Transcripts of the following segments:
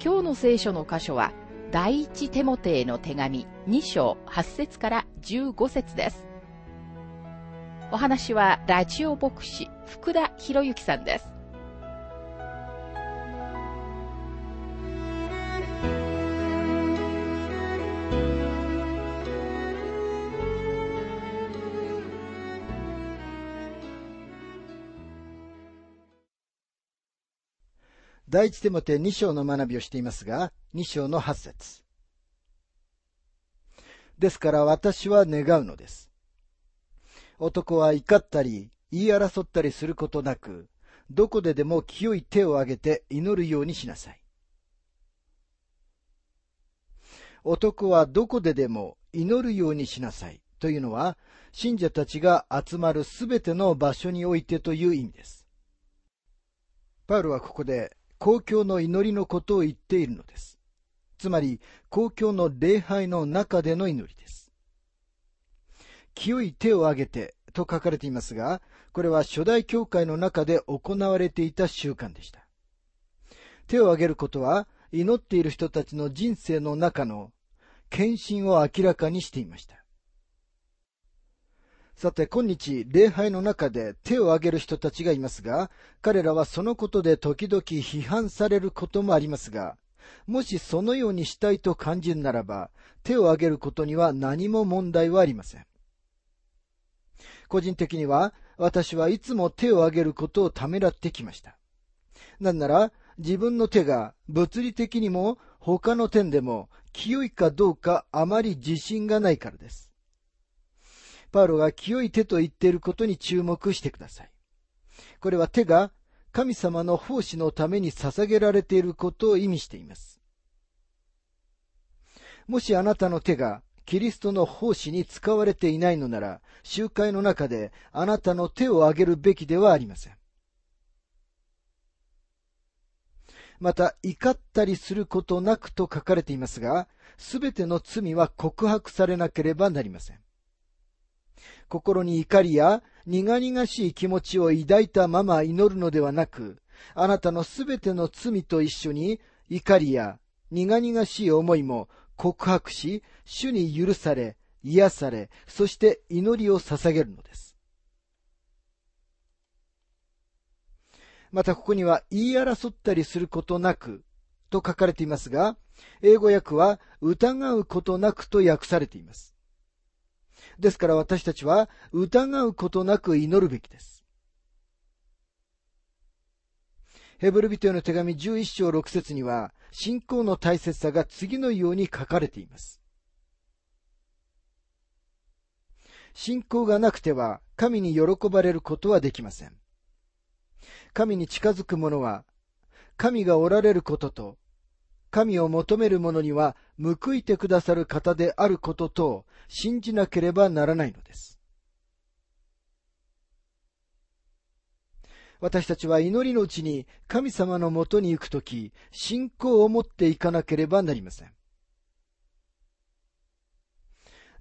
今日の聖書の箇所は、第一テモテへの手紙2章8節から15節です。お話はラジオ牧師福田博之さんです。第一手モて2章の学びをしていますが、2章の8節ですから私は願うのです。男は怒ったり、言い争ったりすることなく、どこででも清い手を挙げて祈るようにしなさい。男はどこででも祈るようにしなさいというのは、信者たちが集まるすべての場所においてという意味です。パウロはここで公共の祈りのことを言っているのです。つまり、公共の礼拝の中での祈りです。清い手を挙げてと書かれていますが、これは初代教会の中で行われていた習慣でした。手を挙げることは、祈っている人たちの人生の中の献身を明らかにしていました。さて、今日、礼拝の中で手を挙げる人たちがいますが、彼らはそのことで時々批判されることもありますが、もしそのようにしたいと感じるならば、手を挙げることには何も問題はありません。個人的には、私はいつも手を挙げることをためらってきました。なんなら、自分の手が物理的にも他の点でも清いかどうかあまり自信がないからです。パウロが清い手と言っていることに注目してください。これは手が神様の奉仕のために捧げられていることを意味しています。もしあなたの手がキリストの奉仕に使われていないのなら、集会の中であなたの手を挙げるべきではありません。また、怒ったりすることなくと書かれていますが、すべての罪は告白されなければなりません。心に怒りや苦々しい気持ちを抱いたまま祈るのではなく、あなたのすべての罪と一緒に怒りや苦々しい思いも告白し、主に許され、癒され、そして祈りを捧げるのです。またここには言い争ったりすることなくと書かれていますが、英語訳は疑うことなくと訳されています。ですから私たちは疑うことなく祈るべきです。ヘブル人への手紙11章6節には、信仰の大切さが次のように書かれています。信仰がなくては神に喜ばれることはできません。神に近づく者は、神がおられることと神を求める者には報いてくださる方であることと信じなければならないのです。私たちは祈りのうちに神様のもとに行くとき、信仰を持っていかなければなりません。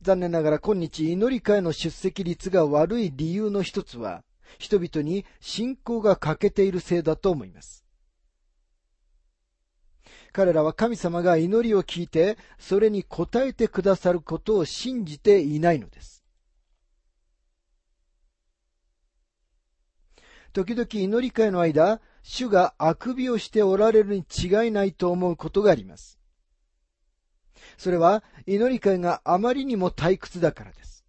残念ながら今日祈り会の出席率が悪い理由の一つは、人々に信仰が欠けているせいだと思います。彼らは神様が祈りを聞いて、それに応えてくださることを信じていないのです。時々祈り会の間、主があくびをしておられるに違いないと思うことがあります。それは祈り会があまりにも退屈だからです。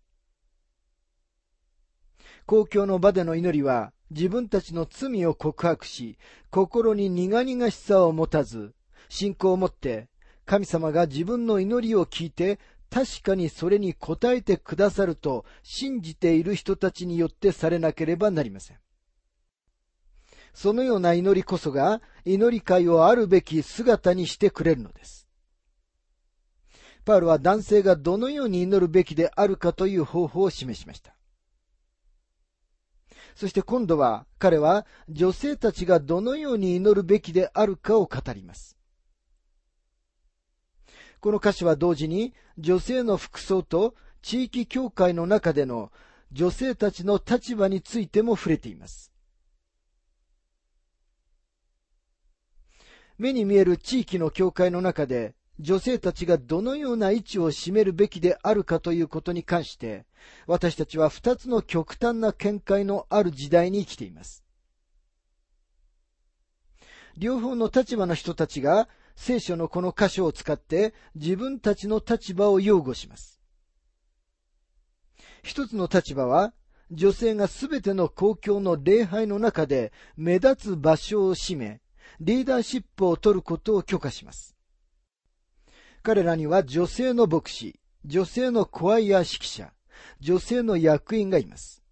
公共の場での祈りは自分たちの罪を告白し、心に苦々しさを持たず、信仰を持って、神様が自分の祈りを聞いて、確かにそれに応えてくださると信じている人たちによってされなければなりません。そのような祈りこそが祈り会をあるべき姿にしてくれるのです。パウルは男性がどのように祈るべきであるかという方法を示しました。そして今度は彼は女性たちがどのように祈るべきであるかを語ります。この歌詞は同時に女性の服装と地域教会の中での女性たちの立場についても触れています。目に見える地域の教会の中で女性たちがどのような位置を占めるべきであるかということに関して、私たちは二つの極端な見解のある時代に生きています。両方の立場の人たちが聖書のこの箇所を使って自分たちの立場を擁護します。一つの立場は、女性がすべての公共の礼拝の中で目立つ場所を占め、リーダーシップを取ることを許可します。彼らには女性の牧師、女性のコアイヤー指揮者、女性の役員がいます。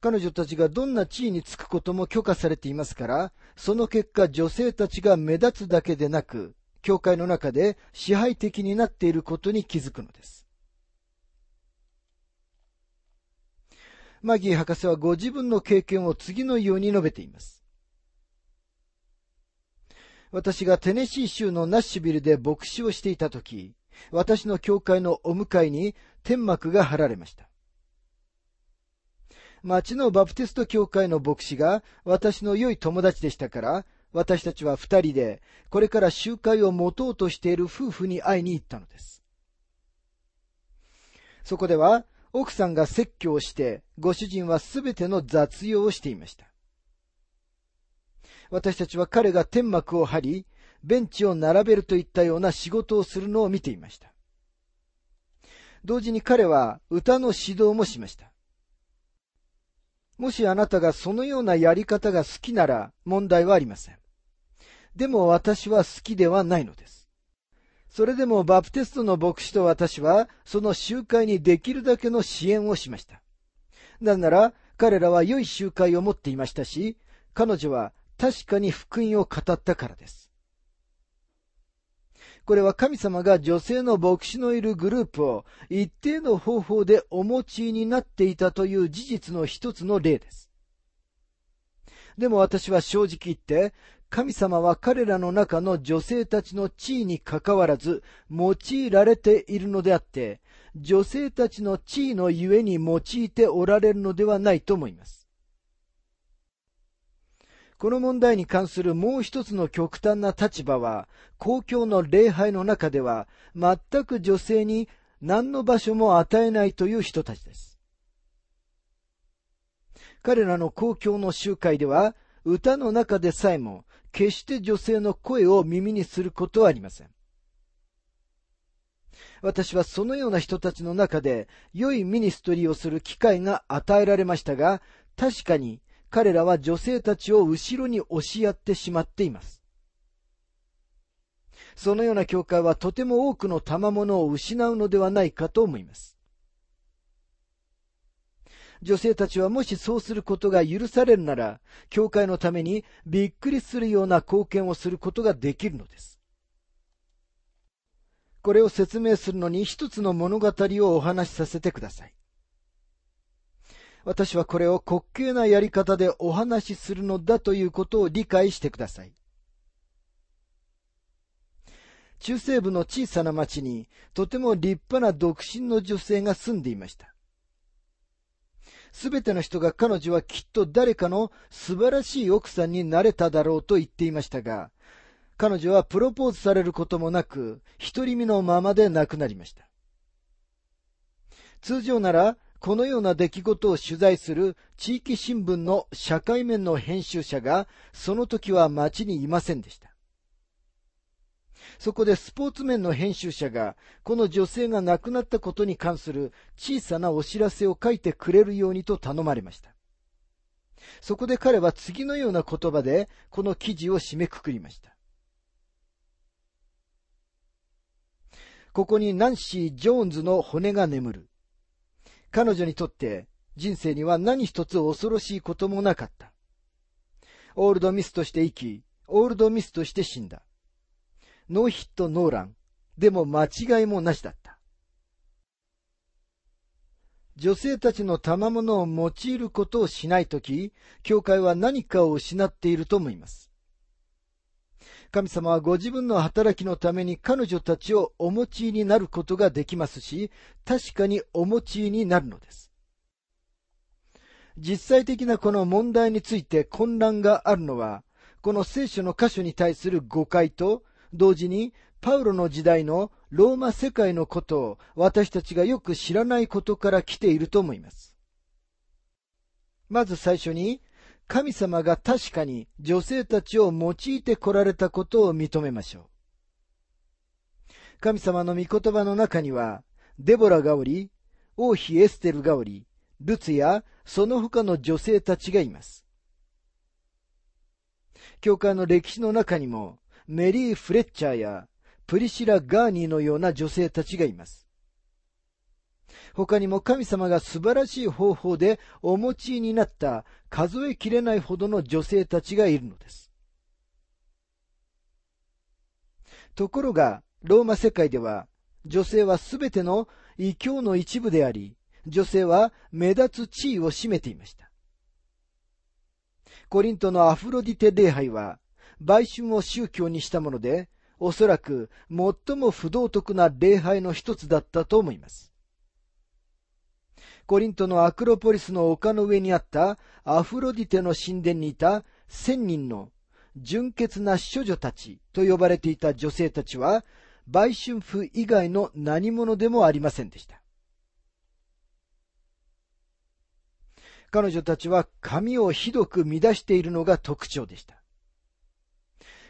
彼女たちがどんな地位につくことも許可されていますから、その結果女性たちが目立つだけでなく、教会の中で支配的になっていることに気づくのです。マギー博士はご自分の経験を次のように述べています。私がテネシー州のナッシュビルで牧師をしていたとき、私の教会のお迎えに天幕が張られました。町のバプテスト教会の牧師が私の良い友達でしたから、私たちは二人でこれから集会を持とうとしている夫婦に会いに行ったのです。そこでは奥さんが説教をして、ご主人はすべての雑用をしていました。私たちは彼が天幕を張り、ベンチを並べるといったような仕事をするのを見ていました。同時に彼は歌の指導もしました。もしあなたがそのようなやり方が好きなら問題はありません。でも私は好きではないのです。それでもバプテストの牧師と私はその集会にできるだけの支援をしました。なぜなら彼らは良い集会を持っていましたし、彼女は確かに福音を語ったからです。これは神様が女性の牧師のいるグループを一定の方法でお持ちになっていたという事実の一つの例です。でも私は正直言って、神様は彼らの中の女性たちの地位にかかわらず用いられているのであって、女性たちの地位のゆえに用いておられるのではないと思います。この問題に関するもう一つの極端な立場は、公共の礼拝の中では、全く女性に何の場所も与えないという人たちです。彼らの公共の集会では、歌の中でさえも、決して女性の声を耳にすることはありません。私はそのような人たちの中で良いミニストリーをする機会が与えられましたが、確かに彼らは女性たちを後ろに押しやってしまっています。そのような教会はとても多くの賜物を失うのではないかと思います。女性たちはもしそうすることが許されるなら、教会のためにびっくりするような貢献をすることができるのです。これを説明するのに一つの物語をお話しさせてください。私はこれを滑稽なやり方でお話しするのだということを理解してください。中西部の小さな町にとても立派な独身の女性が住んでいました。すべての人が彼女はきっと誰かの素晴らしい奥さんになれただろうと言っていましたが、彼女はプロポーズされることもなく、独り身のままで亡くなりました。通常なら、このような出来事を取材する地域新聞の社会面の編集者が、その時は町にいませんでした。そこでスポーツ面の編集者が、この女性が亡くなったことに関する小さなお知らせを書いてくれるようにと頼まれました。そこで彼は次のような言葉で、この記事を締めくくりました。ここにナンシー・ジョーンズの骨が眠る。彼女にとって人生には何一つ恐ろしいこともなかった。オールドミスとして生き、オールドミスとして死んだ。ノーヒットノーラン。でも間違いもなしだった。女性たちの賜物を用いることをしないとき、教会は何かを失っていると思います。神様はご自分の働きのために彼女たちをお持ちになることができますし、確かにお持ちになるのです。実際的なこの問題について混乱があるのは、この聖書の箇所に対する誤解と、同時にパウロの時代のローマ世界のことを私たちがよく知らないことから来ていると思います。まず最初に、神様が確かに女性たちを用いてこられたことを認めましょう。神様の御言葉の中には、デボラがおり、王妃エステルがおり、ルツやその他の女性たちがいます。教会の歴史の中にも、メリー・フレッチャーやプリシラ・ガーニーのような女性たちがいます。他にも神様が素晴らしい方法でお持ちになった数えきれないほどの女性たちがいるのです。ところが、ローマ世界では、女性はすべての異教の一部であり、女性は目立つ地位を占めていました。コリントのアフロディテ礼拝は、売春を宗教にしたもので、おそらく最も不道徳な礼拝の一つだったと思います。コリントのアクロポリスの丘の上にあったアフロディテの神殿にいた千人の純潔な処女たちと呼ばれていた女性たちは、売春婦以外の何者でもありませんでした。彼女たちは髪をひどく乱しているのが特徴でした。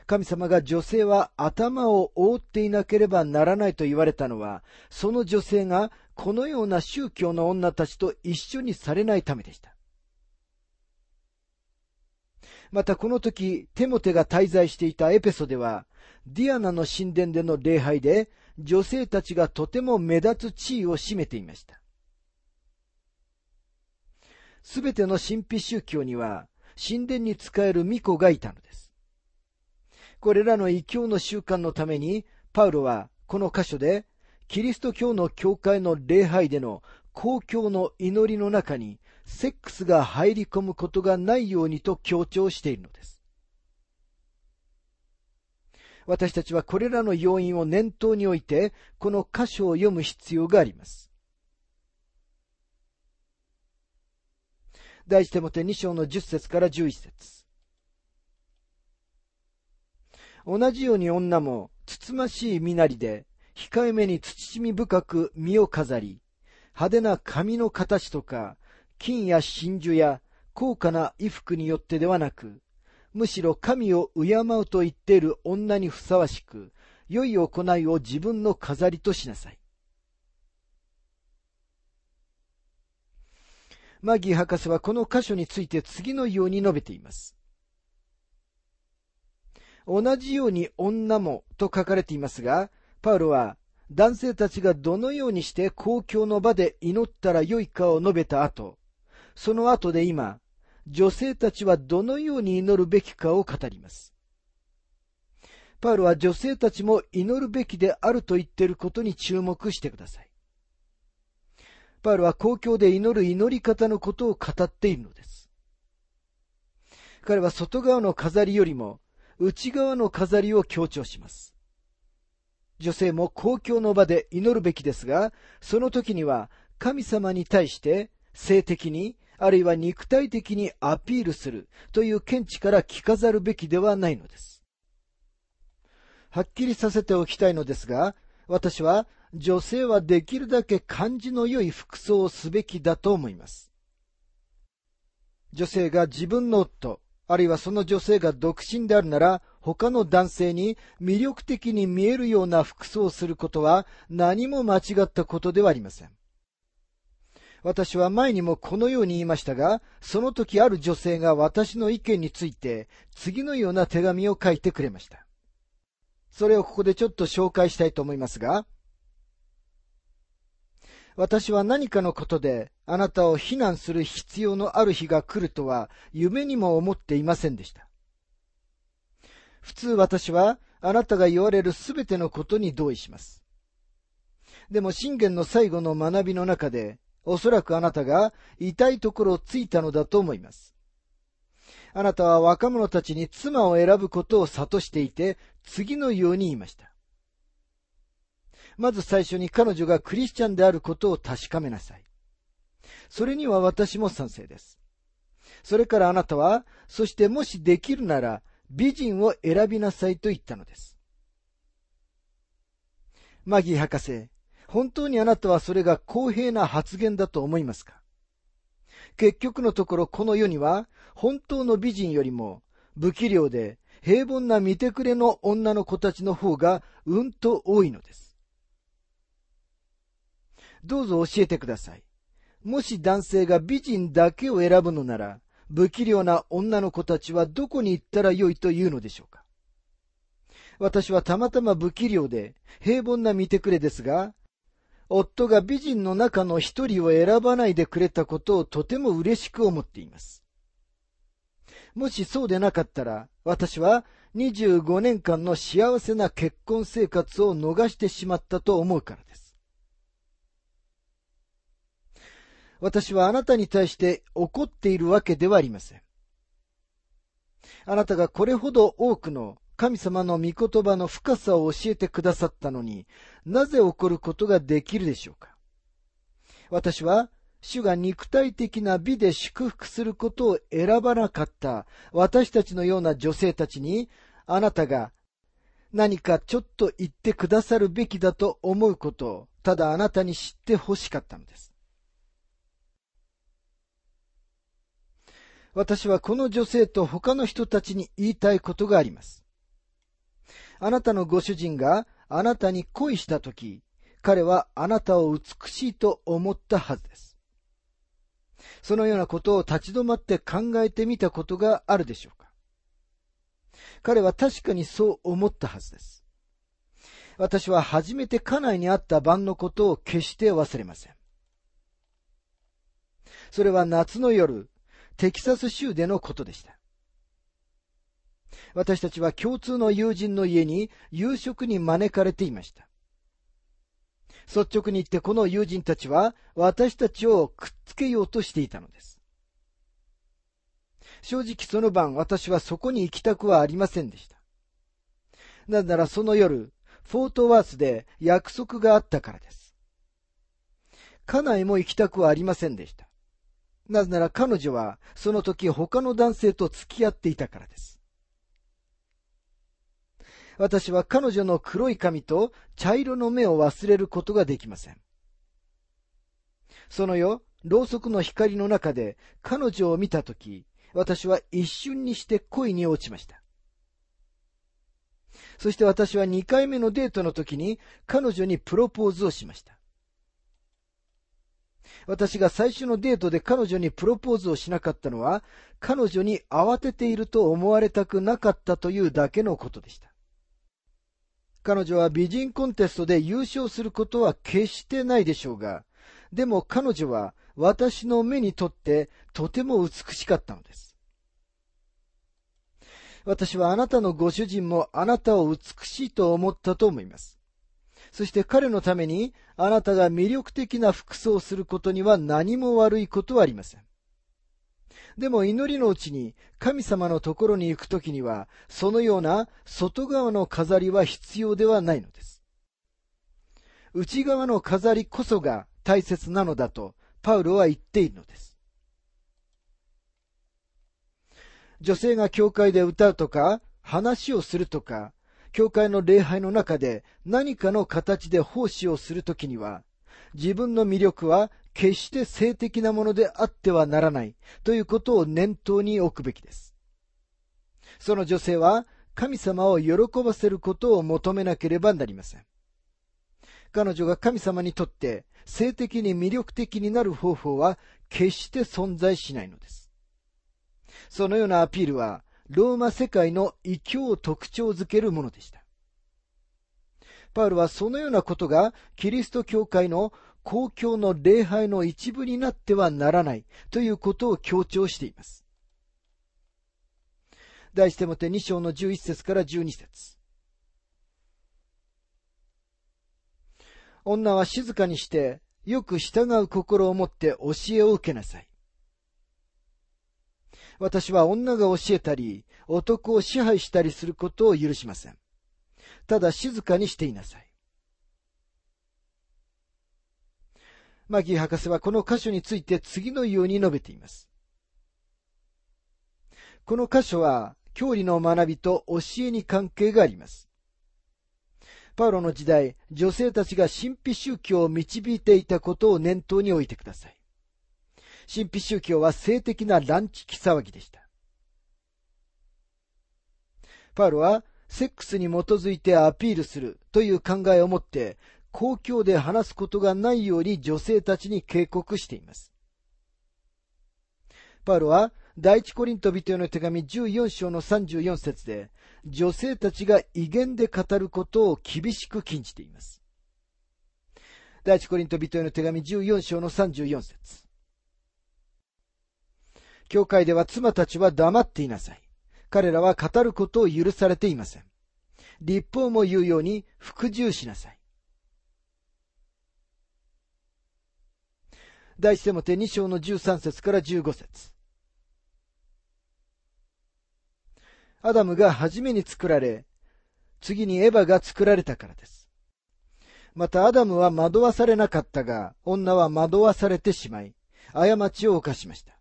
神様が女性は頭を覆っていなければならないと言われたのは、その女性がこのような宗教の女たちと一緒にされないためでした。またこの時、テモテが滞在していたエペソでは、ディアナの神殿での礼拝で、女性たちがとても目立つ地位を占めていました。すべての神秘宗教には、神殿に仕える巫女がいたのです。これらの異教の習慣のために、パウロはこの箇所で、キリスト教の教会の礼拝での公共の祈りの中に、セックスが入り込むことがないようにと強調しているのです。私たちはこれらの要因を念頭に置いて、この箇所を読む必要があります。第一手もて2章の10節から11節同じように女も、つつましい身なりで、控えめに慎み深く身を飾り、派手な髪の形とか、金や真珠や高価な衣服によってではなく、むしろ神を敬うと言っている女にふさわしく、良い行いを自分の飾りとしなさい。マギー博士はこの箇所について次のように述べています。同じように女もと書かれていますが、パウロは男性たちがどのようにして公共の場で祈ったらよいかを述べた後、その後で今、女性たちはどのように祈るべきかを語ります。パウロは女性たちも祈るべきであると言っていることに注目してください。パウロは公共で祈る祈り方のことを語っているのです。彼は外側の飾りよりも内側の飾りを強調します。女性も公共の場で祈るべきですが、その時には神様に対して性的に、あるいは肉体的にアピールするという見地から着飾るべきではないのです。はっきりさせておきたいのですが、私は女性はできるだけ感じの良い服装をすべきだと思います。女性が自分の夫、あるいはその女性が独身であるなら、他の男性に魅力的に見えるような服装をすることは何も間違ったことではありません。私は前にもこのように言いましたが、その時ある女性が私の意見について次のような手紙を書いてくれました。それをここでちょっと紹介したいと思いますが、私は何かのことであなたを非難する必要のある日が来るとは夢にも思っていませんでした。普通私はあなたが言われるすべてのことに同意します。でも信玄の最後の学びの中で、おそらくあなたが痛いところをついたのだと思います。あなたは若者たちに妻を選ぶことを諭していて、次のように言いました。まず最初に彼女がクリスチャンであることを確かめなさい。それには私も賛成です。それからあなたは、そしてもしできるなら、美人を選びなさいと言ったのです。マギー博士、本当にあなたはそれが公平な発言だと思いますか？結局のところこの世には本当の美人よりも不器量で平凡な見てくれの女の子たちの方がうんと多いのです。どうぞ教えてください。もし男性が美人だけを選ぶのなら、不器量な女の子たちはどこに行ったらよいというのでしょうか私はたまたま不器量で平凡な見てくれですが、夫が美人の中の一人を選ばないでくれたことをとても嬉しく思っています。もしそうでなかったら、私は25年間の幸せな結婚生活を逃してしまったと思うからです。私はあなたに対して怒っているわけではありません。あなたがこれほど多くの神様の御言葉の深さを教えてくださったのになぜ起こることができるでしょうか？私は、主が肉体的な美で祝福することを選ばなかった私たちのような女性たちに、あなたが何かちょっと言ってくださるべきだと思うことを、ただあなたに知ってほしかったのです。私はこの女性と他の人たちに言いたいことがあります。あなたのご主人があなたに恋したとき、彼はあなたを美しいと思ったはずです。そのようなことを立ち止まって考えてみたことがあるでしょうか彼は確かにそう思ったはずです。私は初めて家内に会った晩のことを決して忘れません。それは夏の夜、テキサス州でのことでした。私たちは共通の友人の家に夕食に招かれていました。率直に言ってこの友人たちは私たちをくっつけようとしていたのです。正直その晩私はそこに行きたくはありませんでした。なぜならその夜、フォートワースで約束があったからです。家内も行きたくはありませんでした。なぜなら彼女はその時他の男性と付き合っていたからです。私は彼女の黒い髪と茶色の目を忘れることができません。その夜、ろうそくの光の中で彼女を見たとき、私は一瞬にして恋に落ちました。そして私は二回目のデートの時に彼女にプロポーズをしました。私が最初のデートで彼女にプロポーズをしなかったのは、彼女に慌てていると思われたくなかったというだけのことでした。彼女は美人コンテストで優勝することは決してないでしょうが、でも彼女は私の目にとってとても美しかったのです。私はあなたのご主人もあなたを美しいと思ったと思います。そして彼のためにあなたが魅力的な服装をすることには何も悪いことはありません。でも祈りのうちに神様のところに行くときには、そのような外側の飾りは必要ではないのです。内側の飾りこそが大切なのだとパウロは言っているのです。女性が教会で歌うとか、話をするとか、教会の礼拝の中で何かの形で奉仕をするときには、自分の魅力は決して性的なものであってはならないということを念頭に置くべきです。その女性は神様を喜ばせることを求めなければなりません。彼女が神様にとって性的に魅力的になる方法は決して存在しないのです。そのようなアピールはローマ世界の異教を特徴づけるものでした。パウルはそのようなことがキリスト教会の公共の礼拝の一部になってはならないということを強調しています。題してもて2章の11節から12節女は静かにして、よく従う心を持って教えを受けなさい。私は女が教えたり、男を支配したりすることを許しません。ただ静かにしていなさい。マギー博士はこの箇所について次のように述べています。この箇所は、教理の学びと教えに関係があります。パウロの時代、女性たちが神秘宗教を導いていたことを念頭に置いてください。神秘宗教は性的な乱地騒ぎでした。パウロは、セックスに基づいてアピールするという考えを持って、公共で話すことがないように女性たちに警告しています。パウロは、第一コリント人への手紙14章の34節で、女性たちが威厳で語ることを厳しく禁じています。第一コリント人への手紙14章の34節教会では妻たちは黙っていなさい。彼らは語ることを許されていません。立法も言うように服従しなさい。第一手もて2章の13節から15節アダムが初めに作られ、次にエヴァが作られたからです。またアダムは惑わされなかったが、女は惑わされてしまい、過ちを犯しました。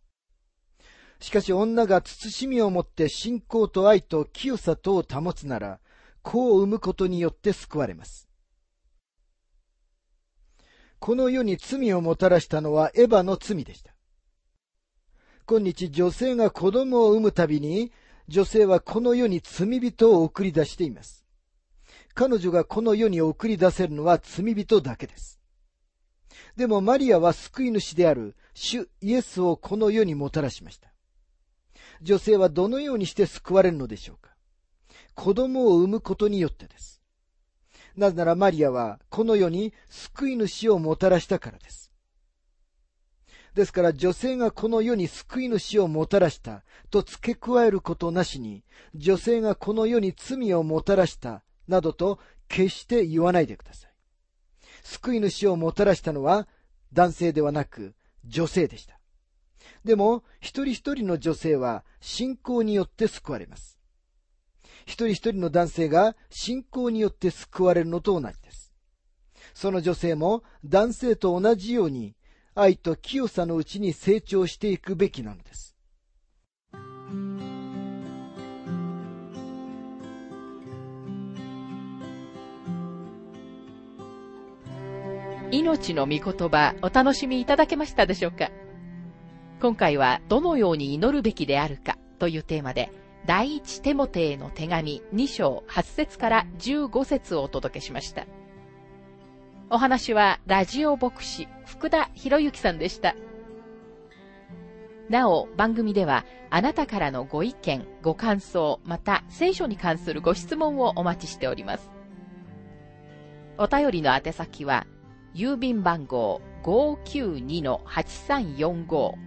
しかし女が慎みをもって信仰と愛と清さとを保つなら、子を産むことによって救われます。この世に罪をもたらしたのはエヴァの罪でした。今日女性が子供を産むたびに女性はこの世に罪人を送り出しています。彼女がこの世に送り出せるのは罪人だけです。でもマリアは救い主である主イエスをこの世にもたらしました。女性はどのようにして救われるのでしょうか？子供を産むことによってです。なぜならマリアはこの世に救い主をもたらしたからです。ですから女性がこの世に救い主をもたらしたと付け加えることなしに、女性がこの世に罪をもたらしたなどと決して言わないでください。救い主をもたらしたのは男性ではなく女性でした。でも、一人一人の女性は信仰によって救われます。一人一人の男性が信仰によって救われるのと同じです。その女性も男性と同じように愛と清さのうちに成長していくべきなのです。命の御言葉お楽しみいただけましたでしょうか？今回はどのように祈るべきであるかというテーマで第一テモテへの手紙2章8節から15節をお届けしました。お話はラジオ牧師福田博之さんでした。なお、番組ではあなたからのご意見、ご感想、また聖書に関するご質問をお待ちしております。お便りの宛先は、郵便番号592-8345